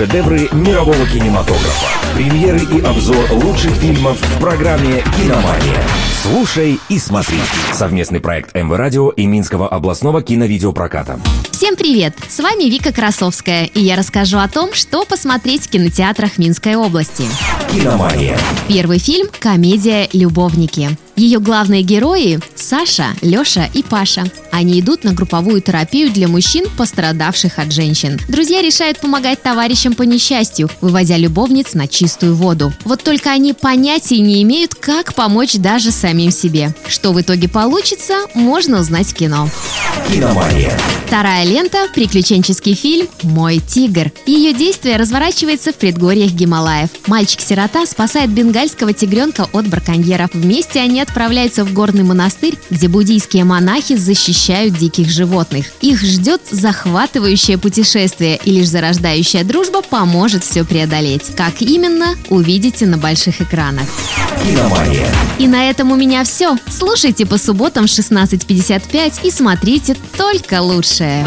Шедевры мирового кинематографа. Премьеры и обзор лучших фильмов в программе «Киномания». Слушай и смотри. Совместный проект МВ Радио и Минского областного киновидеопроката. Всем привет! С вами Вика Красовская, и я расскажу о том, что посмотреть в кинотеатрах Минской области. «Киномания». Первый фильм – комедия «Любовники». Ее главные герои – Саша, Леша и Паша. Они идут на групповую терапию для мужчин, пострадавших от женщин. Друзья решают помогать товарищам по несчастью, выводя любовниц на чистую воду. Вот только они понятия не имеют, как помочь даже самим себе. Что в итоге получится, можно узнать в кино. «Киномания». Вторая лента – приключенческий фильм «Мой тигр». Ее действие разворачивается в предгорьях Гималаев. Мальчик-сирота спасает бенгальского тигренка от браконьеров. Вместе они отправляются в горный монастырь, где буддийские монахи защищают диких животных. Их ждет захватывающее путешествие, и лишь зарождающая дружба поможет все преодолеть. Как именно, увидите на больших экранах. «Киномания». И на этом у меня все. Слушайте по субботам в 16.55 и смотрите только лучшее.